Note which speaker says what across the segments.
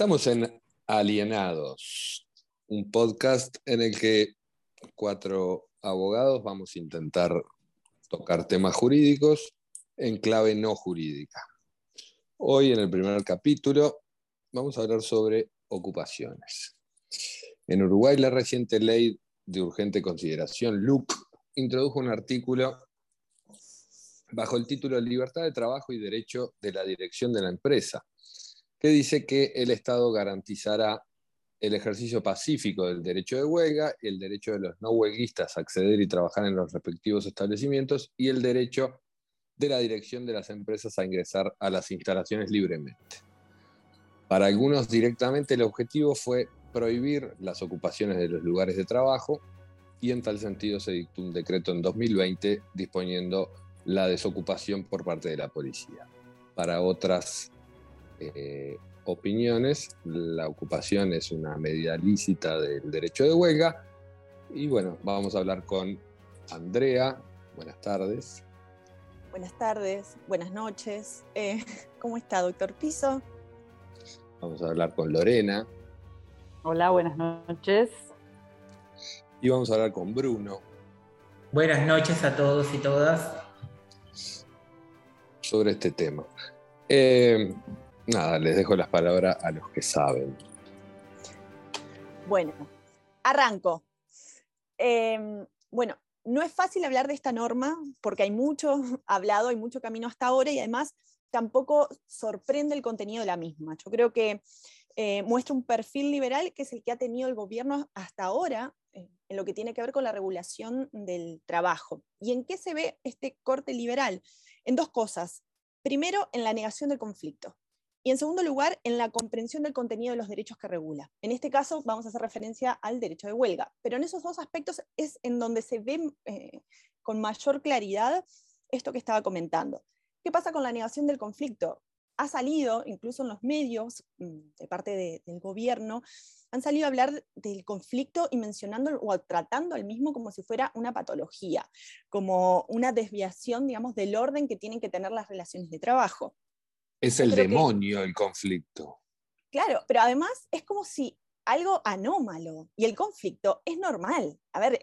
Speaker 1: Estamos en Alienados, un podcast en el que cuatro abogados vamos a intentar tocar temas jurídicos en clave no jurídica. Hoy en el primer capítulo vamos a hablar sobre ocupaciones. En Uruguay la reciente ley de urgente consideración, LUC, introdujo un artículo bajo el título Libertad de Trabajo y Derecho de la Dirección de la Empresa, que dice que el Estado garantizará el ejercicio pacífico del derecho de huelga, el derecho de los no huelguistas a acceder y trabajar en los respectivos establecimientos y el derecho de la dirección de las empresas a ingresar a las instalaciones libremente. Para algunos directamente el objetivo fue prohibir las ocupaciones de los lugares de trabajo y en tal sentido se dictó un decreto en 2020 disponiendo la desocupación por parte de la policía. Para otras eh, opiniones, la ocupación es una medida lícita del derecho de huelga. Y bueno, vamos a hablar con Andrea. Buenas tardes.
Speaker 2: Buenas tardes, buenas noches. Eh, ¿Cómo está, doctor Piso?
Speaker 1: Vamos a hablar con Lorena.
Speaker 3: Hola, buenas noches.
Speaker 1: Y vamos a hablar con Bruno.
Speaker 4: Buenas noches a todos y todas.
Speaker 1: Sobre este tema. Eh, nada, les dejo las palabras a los que saben.
Speaker 2: Bueno, arranco. Em, bueno, no es fácil hablar de esta norma porque hay mucho hablado, hay mucho camino hasta ahora y además tampoco sorprende el contenido de la misma. Yo creo que eh, muestra un perfil liberal que es el que ha tenido el gobierno hasta ahora eh, en lo que tiene que ver con la regulación del trabajo. ¿Y en qué se ve este corte liberal? En dos cosas. Primero, en la negación del conflicto. Y en segundo lugar, en la comprensión del contenido de los derechos que regula. En este caso vamos a hacer referencia al derecho de huelga, pero en esos dos aspectos es en donde se ve eh, con mayor claridad esto que estaba comentando. ¿Qué pasa con la negación del conflicto? Ha salido, incluso en los medios, mm, de parte del gobierno, han salido a hablar del conflicto y mencionando o tratando al mismo como si fuera una patología, como una desviación, digamos, del orden que tienen que tener las relaciones de trabajo.
Speaker 1: Es el demonio el conflicto.
Speaker 2: Claro, pero además es como si algo anómalo y el conflicto es normal. A ver,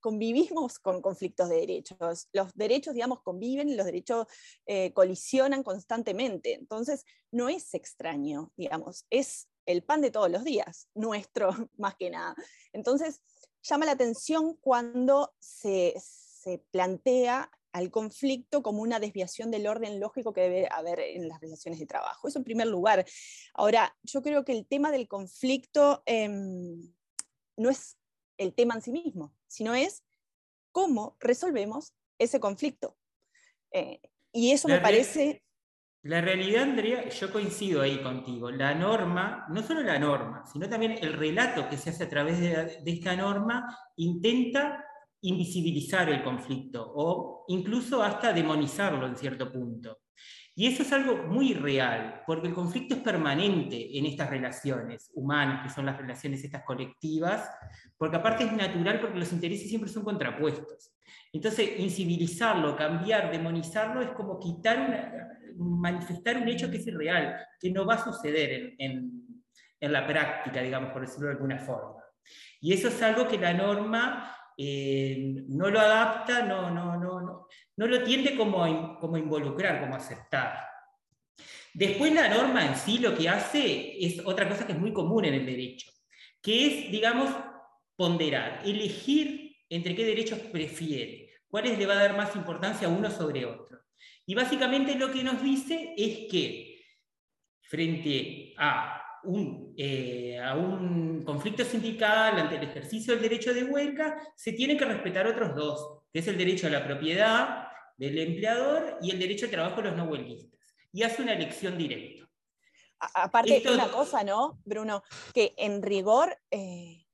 Speaker 2: convivimos con conflictos de derechos. Los derechos, digamos, conviven, los derechos eh, colisionan constantemente. Entonces, no es extraño, digamos, es el pan de todos los días, nuestro más que nada. Entonces, llama la atención cuando se, se plantea al conflicto como una desviación del orden lógico que debe haber en las relaciones de trabajo. Eso en primer lugar. Ahora, yo creo que el tema del conflicto em, no es el tema en sí mismo, sino es cómo resolvemos ese conflicto. Eh, y eso me parece...
Speaker 4: La realidad, Andrea, yo coincido ahí contigo. La norma, no solo la norma, sino también el relato que se hace a través de esta norma, intenta invisibilizar el conflicto o incluso hasta demonizarlo en cierto punto. Y eso es algo muy real, porque el conflicto es permanente en estas relaciones humanas, que son las relaciones estas colectivas, porque aparte es natural porque los intereses siempre son contrapuestos. Entonces, incivilizarlo, cambiar, demonizarlo, es como quitar, manifestar un hecho que es irreal, que no va a suceder en, en la práctica, digamos, por decirlo de alguna forma. Y eso es algo que la norma eh, no lo adapta, no, no, no, no, no lo tiende como como involucrar, como aceptar. Después la norma en sí lo que hace es otra cosa que es muy común en el derecho, que es, digamos, ponderar, elegir entre qué derechos prefiere, cuáles le va a dar más importancia a uno sobre otro. Y básicamente lo que nos dice es que frente a eh, a un conflicto sindical ante el ejercicio del derecho de huelga, se tienen que respetar otros dos, que es el derecho a la propiedad del empleador y el derecho al trabajo de los no huelguistas. Y hace una elección directa.
Speaker 2: Aparte, de una cosa, ¿no, Bruno? Que en rigor, eh,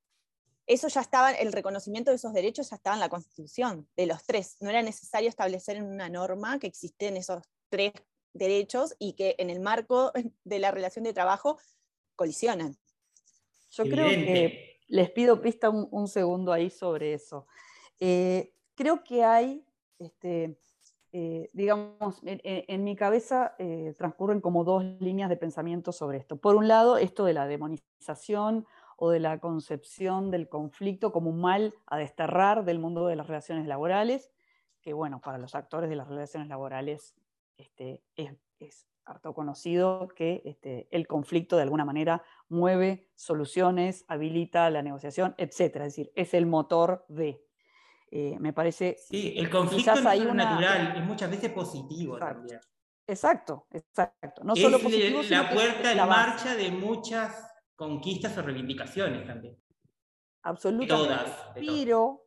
Speaker 2: eso ya estaba, el reconocimiento de esos derechos ya estaba en la Constitución, de los tres. No era necesario establecer en una norma que existen esos tres derechos y que en el marco de la relación de trabajo colisionan.
Speaker 3: Yo creo que les pido pista un, segundo ahí sobre eso. Eh, creo que hay este, eh, digamos, en, mi cabeza eh, transcurren como dos líneas de pensamiento sobre esto. Por un lado, esto de la demonización o de la concepción del conflicto como un mal a desterrar del mundo de las relaciones laborales, que bueno, para los actores de las relaciones laborales este, es, harto conocido que este, el conflicto de alguna manera mueve soluciones, habilita la negociación, etc. Es decir, es el motor de. Eh, me parece.
Speaker 4: Sí, el conflicto es natural, es muchas veces positivo también.
Speaker 3: Exacto, exacto.
Speaker 4: No solo positivo, la puerta en marcha de muchas conquistas o reivindicaciones también.
Speaker 3: Absolutamente. Todas, Pero,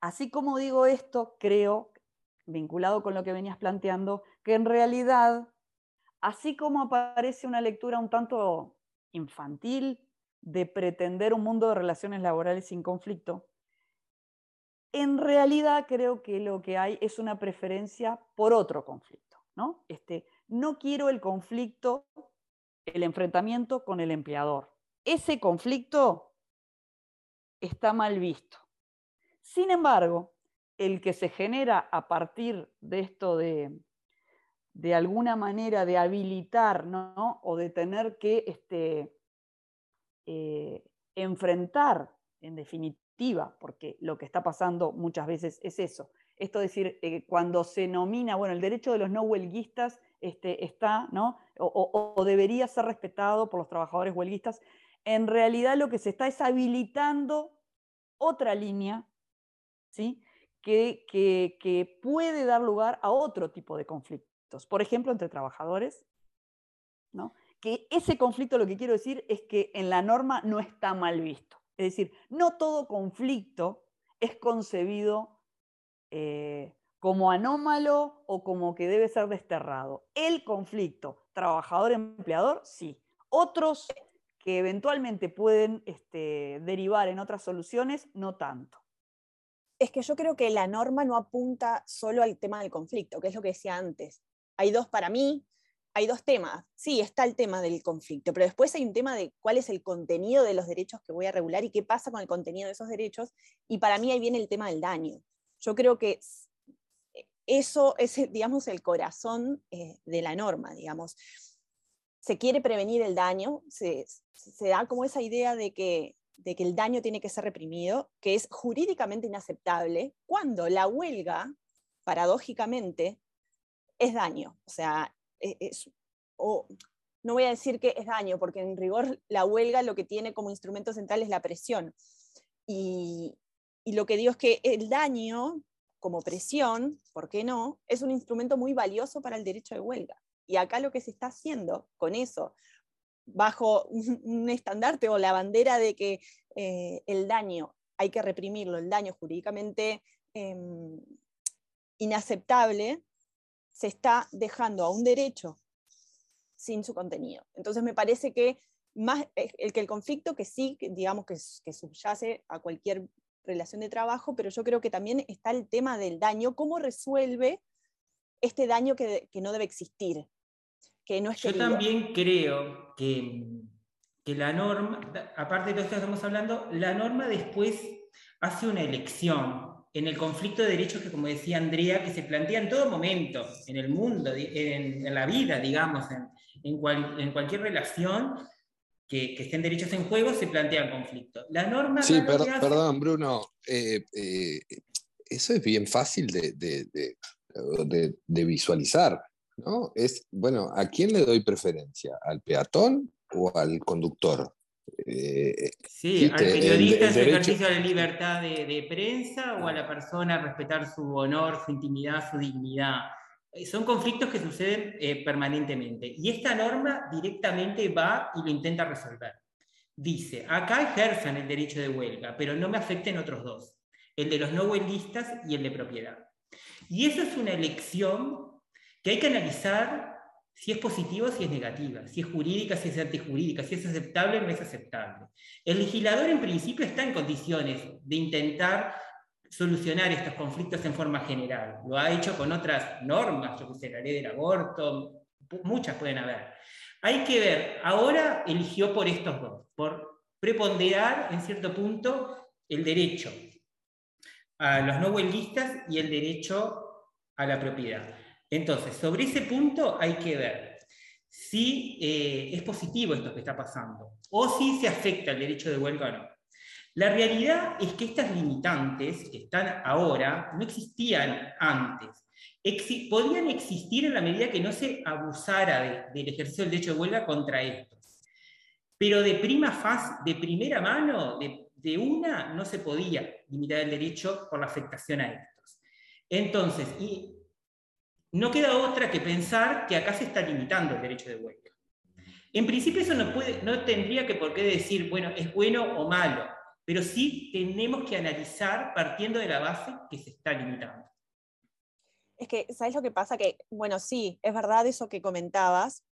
Speaker 3: así como digo esto, creo, vinculado con lo que venías planteando, que en realidad, así como aparece una lectura un tanto infantil de pretender un mundo de relaciones laborales sin conflicto, en realidad creo que lo que hay es una preferencia por otro conflicto. ¿no? Este, no quiero el conflicto, el enfrentamiento con el empleador. Ese conflicto está mal visto. Sin embargo, el que se genera a partir de esto de, de alguna manera de habilitar o de tener que este, eh, enfrentar, en definitiva, porque lo que está pasando muchas veces es eso. Esto es decir, eh, cuando se nomina, bueno, el derecho de los no huelguistas este, está, ¿no? O, debería ser respetado por los trabajadores huelguistas, en realidad lo que se está es habilitando otra línea, ¿sí? Que, que, puede dar lugar a otro tipo de por ejemplo, entre trabajadores, ¿no? que ese conflicto lo que quiero decir es que en la norma no está mal visto. Es decir, no todo conflicto es concebido eh, como anómalo o como que debe ser desterrado. El conflicto trabajador-empleador, sí. Otros que eventualmente pueden este, derivar en otras soluciones, no tanto.
Speaker 2: Es que yo creo que la norma no apunta solo al tema del conflicto, que es lo que decía antes. Hay dos para mí, hay dos temas. Sí, está el tema del conflicto, pero después hay un tema de cuál es el contenido de los derechos que voy a regular y qué pasa con el contenido de esos derechos. Y para mí ahí viene el tema del daño. Yo creo que eso es, digamos, el corazón eh, de la norma, digamos. Se quiere prevenir el daño, se, da como esa idea de que, de que el daño tiene que ser reprimido, que es jurídicamente inaceptable, cuando la huelga, paradójicamente, es daño. O sea, e, no voy a decir que es daño, porque en rigor la huelga lo que tiene como instrumento central es la presión. Y, y lo que digo es que el daño como presión, ¿por qué no? Es un instrumento muy valioso para el derecho de huelga. Y acá lo que se está haciendo con eso, bajo un, estandarte o la bandera de que eh, el daño hay que reprimirlo, el daño jurídicamente em, inaceptable, se está dejando a un derecho sin su contenido. Entonces me parece que más eh, el que el conflicto que sí, digamos que, que subyace a cualquier relación de trabajo, pero yo creo que también está el tema del daño, cómo resuelve este daño que, que no debe existir, que no es
Speaker 4: Yo también creo que, que la norma, aparte de todo esto que estamos hablando, la norma después hace una elección en el conflicto de derechos que, como decía Andrea, que se plantea en todo momento, en el mundo, en, la vida, digamos, en, en, cualquier relación que, que, estén derechos en juego, se plantea conflicto. La norma...
Speaker 1: Sí, perdón, Bruno, eh, eh, eso es bien fácil de, de, de, visualizar. ¿no? Es, bueno, ¿a quién le doy preferencia? ¿Al peatón o al conductor?
Speaker 4: Eh, sí, al periodista en su ejercicio de libertad de, prensa o a la persona respetar su honor, su intimidad, su dignidad. Eh, son conflictos que suceden eh, permanentemente. Y esta norma directamente va y lo intenta resolver. Dice, acá ejerzan el derecho de huelga, pero no me afecten otros dos, el de los no huelguistas y el de propiedad. Y eso es una elección que hay que analizar si es positiva, si es negativa, si es jurídica, si es antijurídica, si es aceptable o no es aceptable. El legislador en principio está en condiciones de intentar solucionar estos conflictos en forma general. Lo ha hecho con otras normas, yo que sé, la ley del aborto, muchas pueden haber. Hay que ver, ahora eligió por estos dos, por preponderar en cierto punto el derecho a los no huelguistas y el derecho a la propiedad. Entonces, sobre ese punto hay que ver si eh, es positivo esto que está pasando o si se afecta el derecho de huelga o no. La realidad es que estas limitantes que están ahora no existían antes. podían existir en la medida que no se abusara del ejercicio del derecho de huelga contra estos. Pero de prima faz, de primera mano, de, de una, no se podía limitar el derecho por la afectación a estos. Entonces, y no queda otra que pensar que acá se está limitando el derecho de huelga. En principio eso no, puede, no tendría que por qué decir, bueno, es bueno o malo, pero sí tenemos que analizar partiendo de la base que se está limitando.
Speaker 2: Es que, ¿sabes lo que pasa? Que, bueno, sí, es verdad eso que comentabas.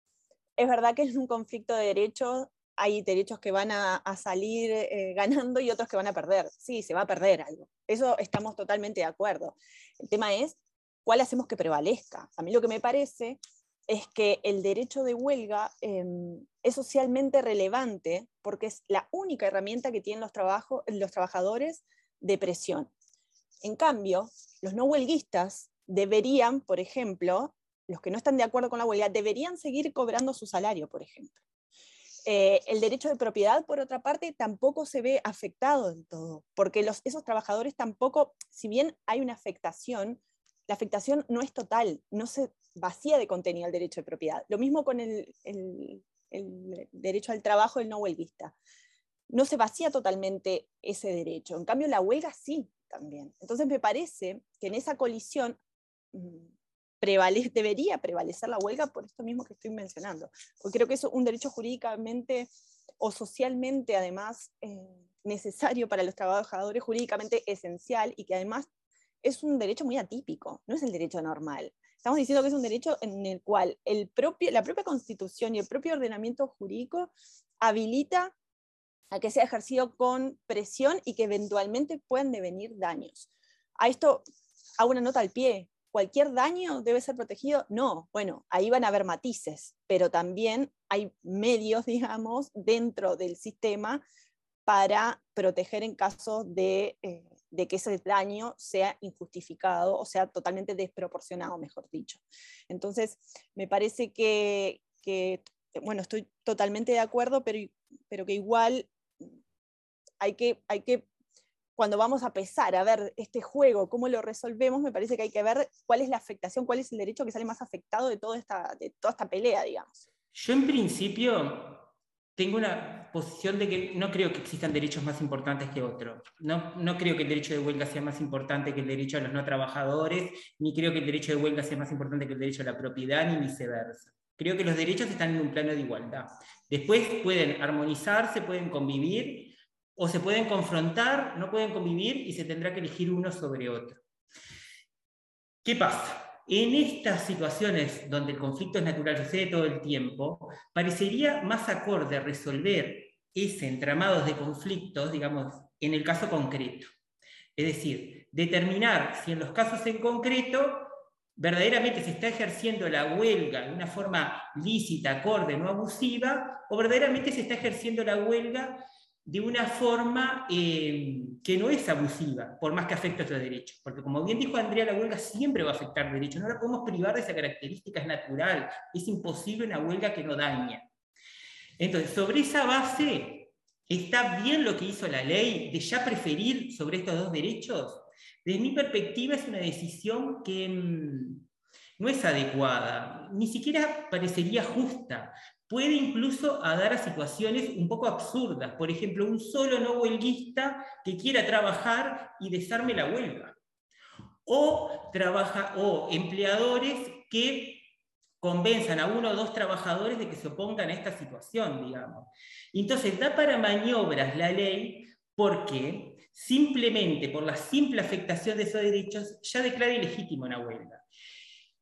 Speaker 2: Es verdad que en un conflicto de derechos hay derechos que van a, salir eh, ganando y otros que van a perder. Sí, se va a perder algo. Eso estamos totalmente de acuerdo. El tema es cuál hacemos que prevalezca. A mí lo que me parece es que el derecho de huelga em, es socialmente relevante porque es la única herramienta que tienen los, los trabajadores de presión. En cambio, los no huelguistas deberían, por ejemplo, los que no están de acuerdo con la huelga, deberían seguir cobrando su salario, por ejemplo. Eh, el derecho de propiedad, por otra parte, tampoco se ve afectado en todo, porque esos trabajadores tampoco, si bien hay una afectación, la afectación no es total, no se vacía de contenido el derecho de propiedad. Lo mismo con el, derecho al trabajo del no huelguista. No se vacía totalmente ese derecho. En cambio, la huelga sí también. Entonces me parece que en esa colisión mm, debería prevalecer la huelga por esto mismo que estoy mencionando. Porque creo que es un derecho jurídicamente o socialmente, además, eh, necesario para los trabajadores, jurídicamente esencial y que además es un derecho muy atípico, no es el derecho normal. Estamos diciendo que es un derecho en el cual el propio, la propia constitución y el propio ordenamiento jurídico habilita a que sea ejercido con presión y que eventualmente puedan devenir daños. A esto hago una nota al pie. ¿Cualquier daño debe ser protegido? No. Bueno, ahí van a haber matices, pero también hay medios, digamos, dentro del sistema para proteger en caso de eh, de que ese daño sea injustificado o sea totalmente desproporcionado, mejor dicho. Entonces, me parece que, bueno, estoy totalmente de acuerdo, pero, pero que igual hay que, hay que, cuando vamos a pesar a ver este juego, cómo lo resolvemos, me parece que hay que ver cuál es la afectación, cuál es el derecho que sale más afectado de toda esta, de toda esta pelea, digamos.
Speaker 4: Yo en principio tengo una posición de que no creo que existan derechos más importantes que otros. No, no creo que el derecho de huelga sea más importante que el derecho a los no trabajadores, ni creo que el derecho de huelga sea más importante que el derecho a la propiedad, ni viceversa. Creo que los derechos están en un plano de igualdad. Después pueden armonizarse, pueden convivir, o se pueden confrontar, no pueden convivir y se tendrá que elegir uno sobre otro. ¿Qué pasa? En estas situaciones donde el conflicto es natural, sucede todo el tiempo, parecería más acorde resolver ese entramado de conflictos, digamos, en el caso concreto. Es decir, determinar si en los casos en concreto verdaderamente se está ejerciendo la huelga de una forma lícita, acorde, no abusiva, o verdaderamente se está ejerciendo la huelga de una forma eh, que no es abusiva, por más que afecte a otros derechos. Porque como bien dijo Andrea, la huelga siempre va a afectar derechos. No la podemos privar de esa característica, es natural. Es imposible una huelga que no daña. Entonces, sobre esa base, ¿está bien lo que hizo la ley de ya preferir sobre estos dos derechos? Desde mi perspectiva es una decisión que mm, no es adecuada, ni siquiera parecería justa, puede incluso dar a situaciones un poco absurdas. Por ejemplo, un solo no huelguista que quiera trabajar y desarme la huelga. O, trabaja, o empleadores que convenzan a uno o dos trabajadores de que se opongan a esta situación, digamos. Entonces, da para maniobras la ley porque simplemente por la simple afectación de esos derechos ya declara ilegítimo una huelga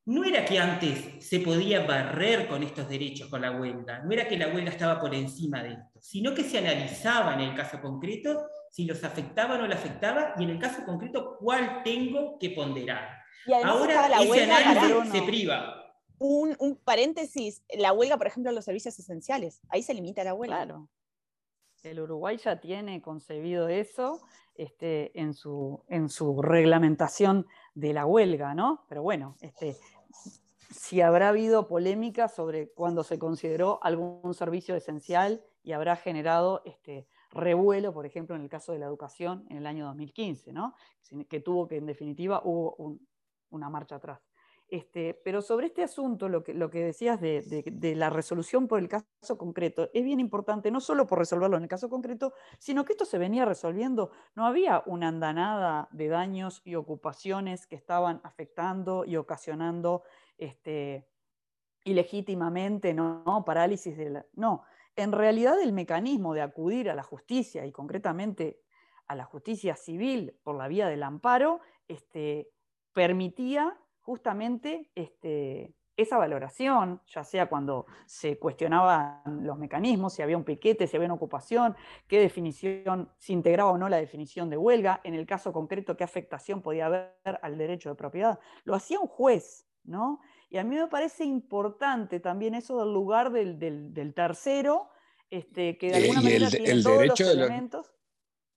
Speaker 4: no era que antes se podía barrer con estos derechos con la huelga, no era que la huelga estaba por encima de esto, sino que se analizaba en el caso concreto si los afectaba o no le afectaba y en el caso concreto cuál tengo que ponderar. Ahora la ese análisis se priva.
Speaker 2: Un, un, paréntesis, la huelga, por ejemplo, en los servicios esenciales, ahí se limita la huelga.
Speaker 3: Claro. El Uruguay ya tiene concebido eso este, en, su, en su reglamentación de la huelga, ¿no? Pero bueno, este, si habrá habido polémica sobre cuando se consideró algún servicio esencial y habrá generado este, revuelo, por ejemplo, en el caso de la educación en el año 2015, ¿no? que tuvo que, en definitiva, hubo una marcha atrás. Este, pero sobre este asunto, lo que, decías de, la resolución por el caso concreto, es bien importante, no solo por resolverlo en el caso concreto, sino que esto se venía resolviendo. No había una andanada de daños y ocupaciones que estaban afectando y ocasionando este, ilegítimamente, ¿no? Parálisis de. No, en realidad el mecanismo de acudir a la justicia y concretamente a la justicia civil por la vía del amparo, este, permitía justamente este, esa valoración, ya sea cuando se cuestionaban los mecanismos, si había un piquete, si había una ocupación, qué definición, si integraba o no la definición de huelga, en el caso concreto, qué afectación podía haber al derecho de propiedad. Lo hacía un juez, ¿no? Y a mí me parece importante también eso del lugar del, tercero, este, que de alguna manera tiene todos los elementos.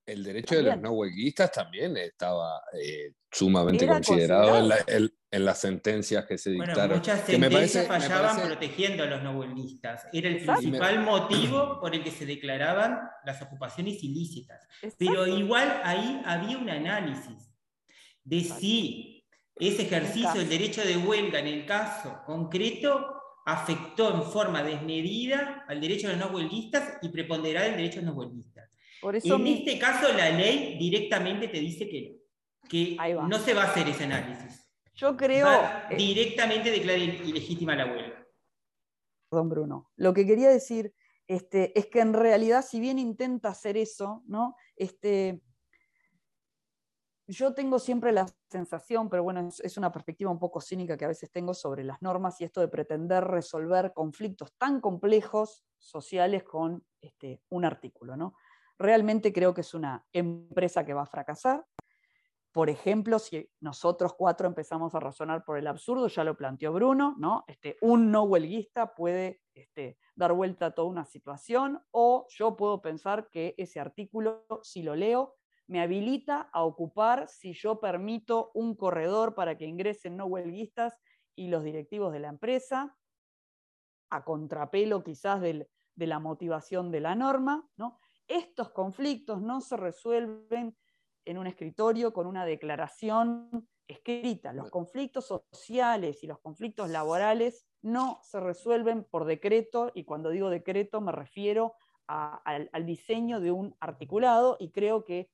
Speaker 1: El derecho de los no huelguistas también estaba eh, sumamente considerado en, las sentencias que se dictaron.
Speaker 4: muchas sentencias fallaban protegiendo a los no huelguistas. Era el principal motivo por el que se declaraban las ocupaciones ilícitas. Pero igual ahí había un análisis de si ese ejercicio del derecho de huelga en el caso concreto afectó en forma desmedida al derecho de los no huelguistas y preponderaba el derecho de los no huelguistas en este caso la ley directamente te dice que, que no se va a hacer ese análisis.
Speaker 3: Yo creo...
Speaker 4: Eh, directamente declara ilegítima la huelga.
Speaker 3: Perdón, Bruno. Lo que quería decir este, es que en realidad, si bien intenta hacer eso, ¿no? Este, yo tengo siempre la sensación, pero bueno, es, una perspectiva un poco cínica que a veces tengo sobre las normas y esto de pretender resolver conflictos tan complejos sociales con este, un artículo, ¿no? Realmente creo que es una empresa que va a fracasar. Por ejemplo, si nosotros cuatro empezamos a razonar por el absurdo, ya lo planteó Bruno, ¿no? Este, un no huelguista puede este, dar vuelta a toda una situación, o yo puedo pensar que ese artículo, si lo leo, me habilita a ocupar si yo permito un corredor para que ingresen no huelguistas y los directivos de la empresa, a contrapelo quizás de la motivación de la norma, ¿no? Estos conflictos no se resuelven en un escritorio con una declaración escrita. Los conflictos sociales y los conflictos laborales no se resuelven por decreto, y cuando digo decreto me refiero al, diseño de un articulado, y creo que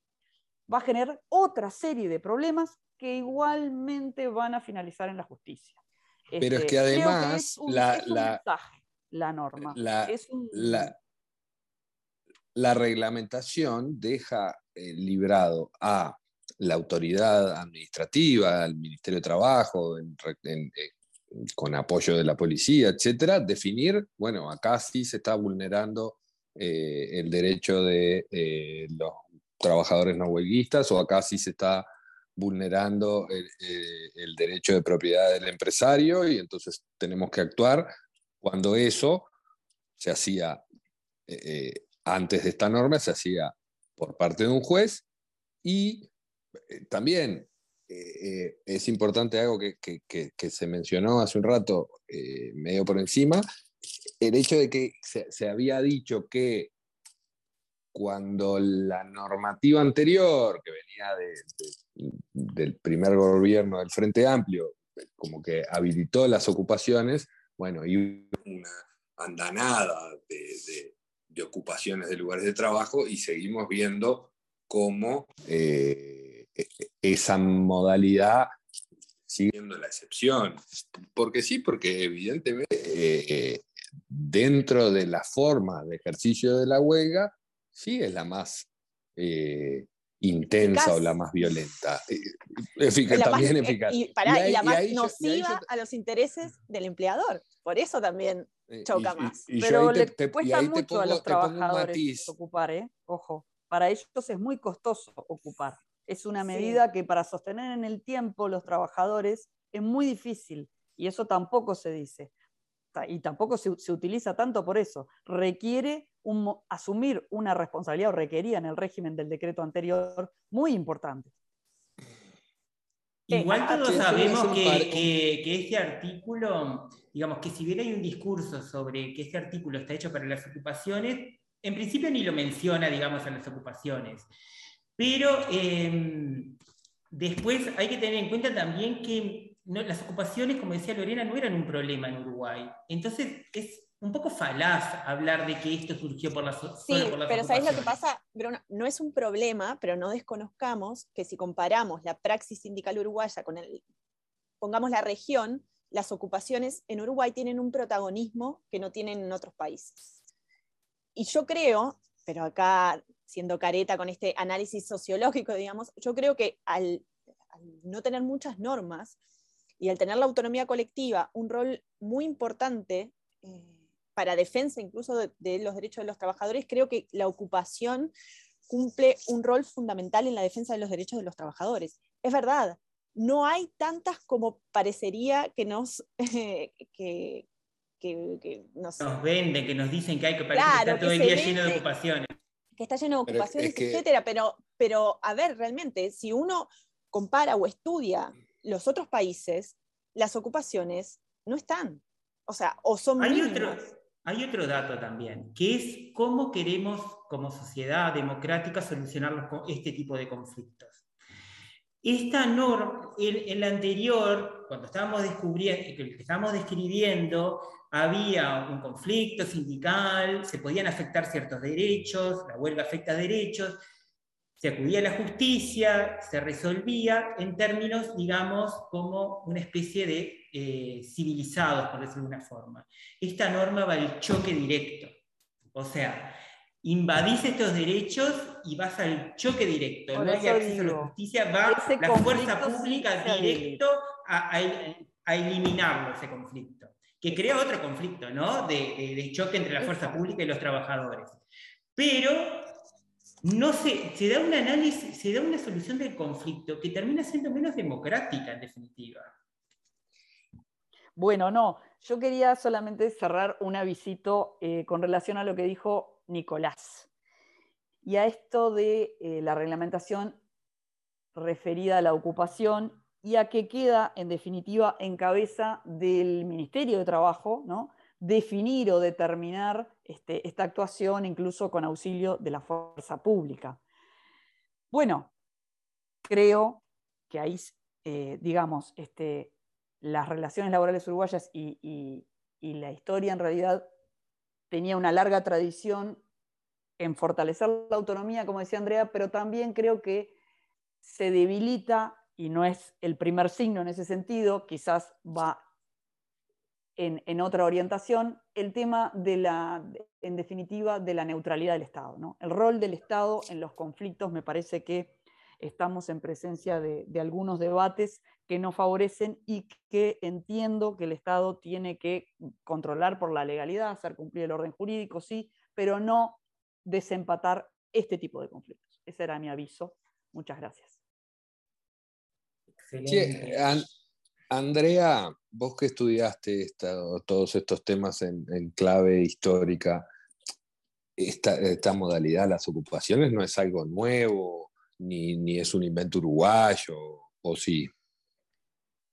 Speaker 3: va a generar otra serie de problemas que igualmente van a finalizar en la justicia.
Speaker 1: Pero es este, que además la,
Speaker 3: la, norma.
Speaker 1: es un, la reglamentación deja eh, librado a la autoridad administrativa, al Ministerio de Trabajo, eh, con apoyo de la policía, etcétera, definir, bueno, acá sí se está vulnerando eh, el derecho de los trabajadores no huelguistas o acá sí se está vulnerando el, derecho de propiedad del empresario y entonces tenemos que actuar. Cuando eso se hacía antes de esta norma se hacía por parte de un juez y eh, también eh, eh, es importante algo que, se mencionó hace un rato, medio por encima, el hecho de que se, había dicho que cuando la normativa anterior, que venía del primer gobierno del Frente Amplio, como que habilitó las ocupaciones, bueno, y una andanada de de ocupaciones de lugares de trabajo y seguimos viendo cómo eh, e, e, esa modalidad sigue siendo la excepción. Porque sí, porque evidentemente eh, dentro de la forma de ejercicio de la huelga, sí es la más eh, intensa o la más violenta.
Speaker 2: Eficaz, también eficaz. Y, la más nociva a los intereses del empleador. Por eso también eh, choca más.
Speaker 3: Pero le cuesta mucho a los trabajadores ocupar, ¿eh? Ojo, para ellos es muy costoso ocupar. Es una medida que para sostener en el tiempo los trabajadores es muy difícil y eso tampoco se dice. Y tampoco se, utiliza tanto por eso. Requiere asumir una responsabilidad o requería en el régimen del decreto anterior muy importante.
Speaker 4: Igual todos sabemos que, este artículo, digamos que si bien hay un discurso sobre que este artículo está hecho para las ocupaciones, en principio ni lo menciona, digamos, en las ocupaciones. Pero em, después hay que tener en cuenta también que las ocupaciones, como decía Lorena, no eran un problema en Uruguay. Entonces es un poco falaz hablar de que esto surgió por las
Speaker 2: Sí, pero ¿sabéis lo que pasa? no es un problema, pero no desconozcamos que si comparamos la praxis sindical uruguaya con el, pongamos la región, las ocupaciones en Uruguay tienen un protagonismo que no tienen en otros países. Y yo creo, pero acá siendo careta con este análisis sociológico, digamos, yo creo que al, no tener muchas normas y al tener la autonomía colectiva un rol muy importante, eh, para defensa incluso de, los derechos de los trabajadores, creo que la ocupación cumple un rol fundamental en la defensa de los derechos de los trabajadores. Es verdad, no hay tantas como parecería que nos... que,
Speaker 4: nos, venden, que nos dicen que hay que, estar todo el día lleno de ocupaciones.
Speaker 2: Que está lleno de ocupaciones, etcétera, pero, pero a ver, realmente, si uno compara o estudia los otros países, las ocupaciones no están. O sea, o son
Speaker 4: hay hay otro dato también, que es cómo queremos como sociedad democrática solucionar este tipo de conflictos. Esta norma, en, el anterior, cuando estábamos, descubriendo, estábamos describiendo, había un conflicto sindical, se podían afectar ciertos derechos, la huelga afecta derechos, se acudía a la justicia, se resolvía en términos, digamos, como una especie de eh, civilizados, por decirlo de una forma. Esta norma va al choque directo. O sea, invadís estos derechos y vas al choque directo. no hay acceso a la justicia, va la fuerza pública directo a, eliminarlo, ese conflicto. Que crea otro conflicto, ¿no? De, choque entre la fuerza pública y los trabajadores. Pero no se, se da un análisis, se da una solución del conflicto que termina siendo menos democrática, en definitiva.
Speaker 3: Bueno, no, yo quería solamente cerrar un avisito eh, con relación a lo que dijo Nicolás y a esto de eh, la reglamentación referida a la ocupación y a que queda, en definitiva, en cabeza del Ministerio de Trabajo, ¿no? definir o determinar este, esta actuación incluso con auxilio de la fuerza pública. Bueno, creo que ahí, eh, digamos, este, las relaciones laborales uruguayas y, la historia en realidad tenía una larga tradición en fortalecer la autonomía, como decía Andrea, pero también creo que se debilita, y no es el primer signo en ese sentido, quizás va en, otra orientación, el tema de la, en definitiva, de la neutralidad del Estado. ¿no? El rol del Estado en los conflictos me parece que estamos en presencia de, algunos debates que no favorecen y que entiendo que el Estado tiene que controlar por la legalidad, hacer cumplir el orden jurídico, sí, pero no desempatar este tipo de conflictos. Ese era mi aviso. Muchas gracias.
Speaker 1: Andrea, vos que estudiaste todos estos temas en, clave histórica, esta, esta modalidad, las ocupaciones, no es algo nuevo ni, es un invento uruguayo, o sí.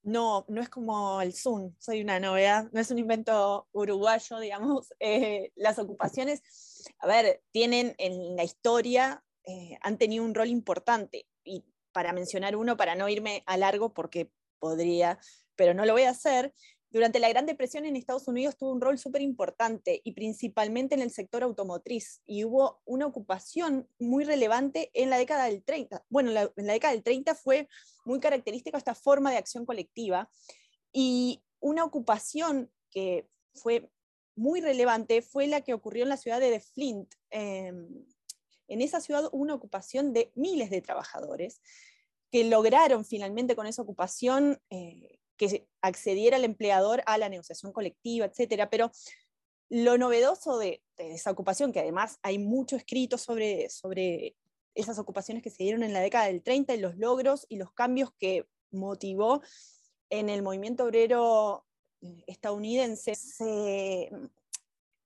Speaker 2: No, no es como el Zoom, soy una novedad, no es un invento uruguayo, digamos. Eh, las ocupaciones, a ver, tienen en la historia, eh, han tenido un rol importante. Y para mencionar uno, para no irme a largo, porque podría, pero no lo voy a hacer, durante la Gran Depresión en Estados Unidos tuvo un rol súper importante y principalmente en el sector automotriz y hubo una ocupación muy relevante en la década del 30. Bueno, en la década del 30 fue muy característica esta forma de acción colectiva y una ocupación que fue muy relevante fue la que ocurrió en la ciudad de Flint. Em, en esa ciudad hubo una ocupación de miles de trabajadores que lograron finalmente con esa ocupación eh, que accediera el empleador a la negociación colectiva, etcétera. Pero lo novedoso de, esa ocupación, que además hay mucho escrito sobre, sobre esas ocupaciones que se dieron en la década del 30 y los logros y los cambios que motivó en el movimiento obrero estadounidense, se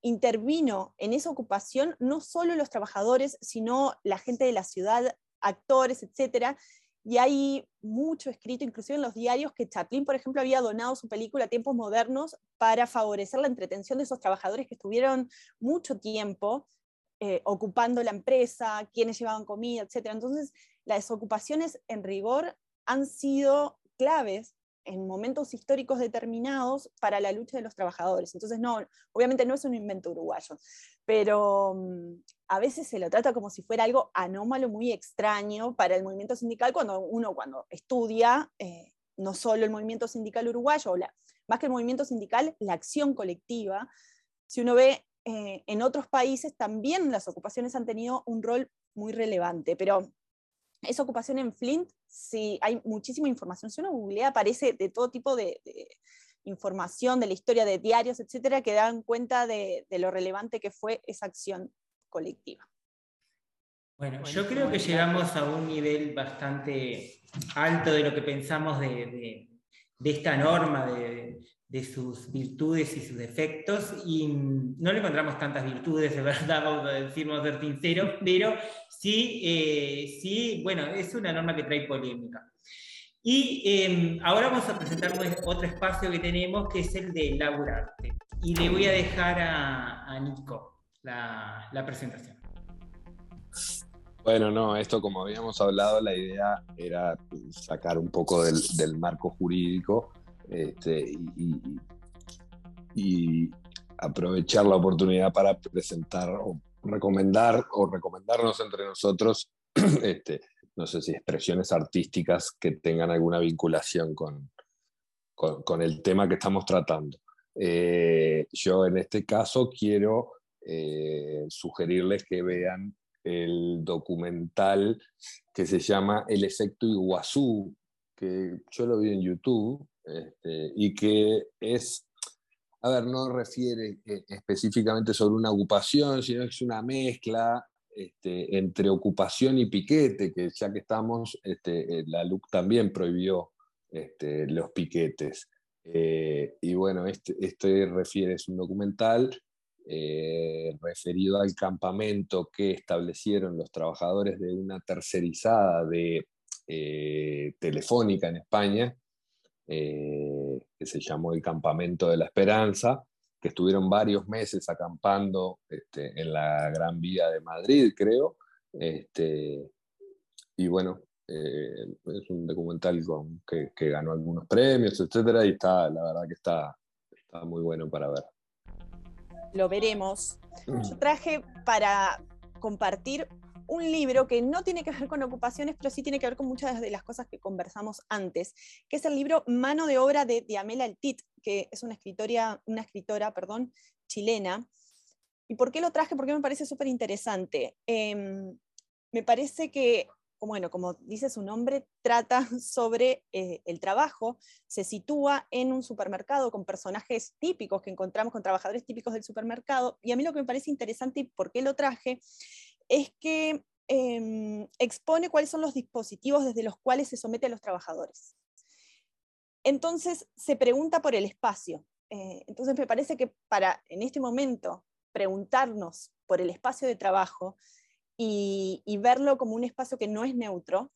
Speaker 2: intervino en esa ocupación no solo los trabajadores, sino la gente de la ciudad, actores, etcétera, y hay mucho escrito, inclusive en los diarios, que Chaplin, por ejemplo, había donado su película a tiempos modernos para favorecer la entretención de esos trabajadores que estuvieron mucho tiempo eh, ocupando la empresa, quienes llevaban comida, etc. Entonces, las desocupaciones en rigor han sido claves en momentos históricos determinados para la lucha de los trabajadores. Entonces, no, obviamente no es un invento uruguayo, pero mm, a veces se lo trata como si fuera algo anómalo, muy extraño para el movimiento sindical, cuando uno cuando estudia eh, no solo el movimiento sindical uruguayo, más que el movimiento sindical, la acción colectiva, si uno ve eh, en otros países también las ocupaciones han tenido un rol muy relevante, pero esa ocupación en Flint, sí, hay muchísima información. Si uno googlea, aparece de todo tipo de, información de la historia de diarios, etcétera, que dan cuenta de, lo relevante que fue esa acción colectiva.
Speaker 4: Bueno, yo creo que llegamos a un nivel bastante alto de lo que pensamos de, esta norma, de, sus virtudes y sus defectos, y no le encontramos tantas virtudes, de verdad, vamos a decirnos ser sinceros, pero sí, eh, sí, bueno, es una norma que trae polémica. Y em, ahora vamos a presentar otro espacio que tenemos, que es el de laburarte. Y le voy a dejar a, Nico la, presentación.
Speaker 1: Bueno, no, esto como habíamos hablado, la idea era sacar un poco del, marco jurídico este, y, aprovechar la oportunidad para presentar o recomendar o recomendarnos entre nosotros este, no sé si expresiones artísticas que tengan alguna vinculación con, con, el tema que estamos tratando. Eh, yo en este caso quiero eh, sugerirles que vean el documental que se llama El efecto Iguazú, que yo lo vi en YouTube este, y que es, a ver, no refiere eh, específicamente sobre una ocupación, sino que es una mezcla este, entre ocupación y piquete, que ya que estamos, este, eh, la LUC también prohibió los piquetes. Eh, y bueno, este, este refiere, es un documental referido al campamento que establecieron los trabajadores de una tercerizada de Telefónica en España, que se llamó el Campamento de la Esperanza, que estuvieron varios meses acampando este, en la Gran Vía de Madrid, creo. Este, y bueno, eh, es un documental que, ganó algunos premios, etcétera, y está, la verdad que está, está muy bueno para ver.
Speaker 2: Lo veremos. Yo traje para compartir un libro que no tiene que ver con ocupaciones, pero sí tiene que ver con muchas de las cosas que conversamos antes, que es el libro Mano de obra de Diamela Altit, que es una, escritora, una escritora perdón, chilena. ¿Y por qué lo traje? Porque me parece súper interesante. Em, me parece que, bueno, como dice su nombre, trata sobre eh, el trabajo, se sitúa en un supermercado con personajes típicos que encontramos, con trabajadores típicos del supermercado, y a mí lo que me parece interesante y por qué lo traje es que em, expone cuáles son los dispositivos desde los cuales se somete a los trabajadores. Entonces se pregunta por el espacio. Eh, entonces me parece que para en este momento preguntarnos por el espacio de trabajo y, verlo como un espacio que no es neutro,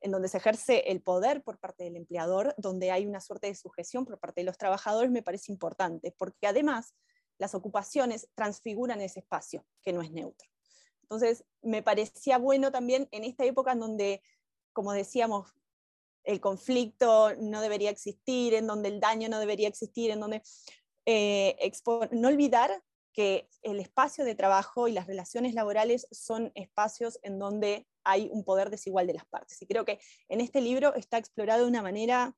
Speaker 2: en donde se ejerce el poder por parte del empleador, donde hay una suerte de sujeción por parte de los trabajadores, me parece importante, porque además las ocupaciones transfiguran ese espacio que no es neutro. Entonces, me parecía bueno también en esta época en donde, como decíamos, el conflicto no debería existir, en donde el daño no debería existir, en donde eh, no olvidar que el espacio de trabajo y las relaciones laborales son espacios en donde hay un poder desigual de las partes. Y creo que en este libro está explorado de una manera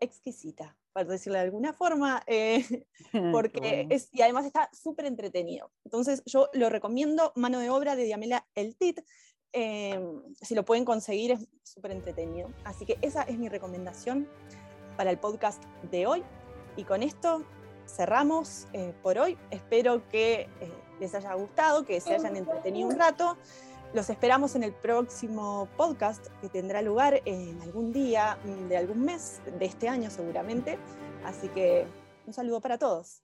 Speaker 2: exquisita, para decirlo de alguna forma, eh, porque es, y además está súper entretenido. Entonces yo lo recomiendo, Mano de Obra de Diamela El Tit, em, si lo pueden conseguir es súper entretenido. Así que esa es mi recomendación para el podcast de hoy. Y con esto cerramos eh, por hoy. Espero que eh, les haya gustado, que se hayan entretenido un rato. Los esperamos en el próximo podcast que tendrá lugar en algún día de algún mes de este año seguramente. Así que un saludo para todos.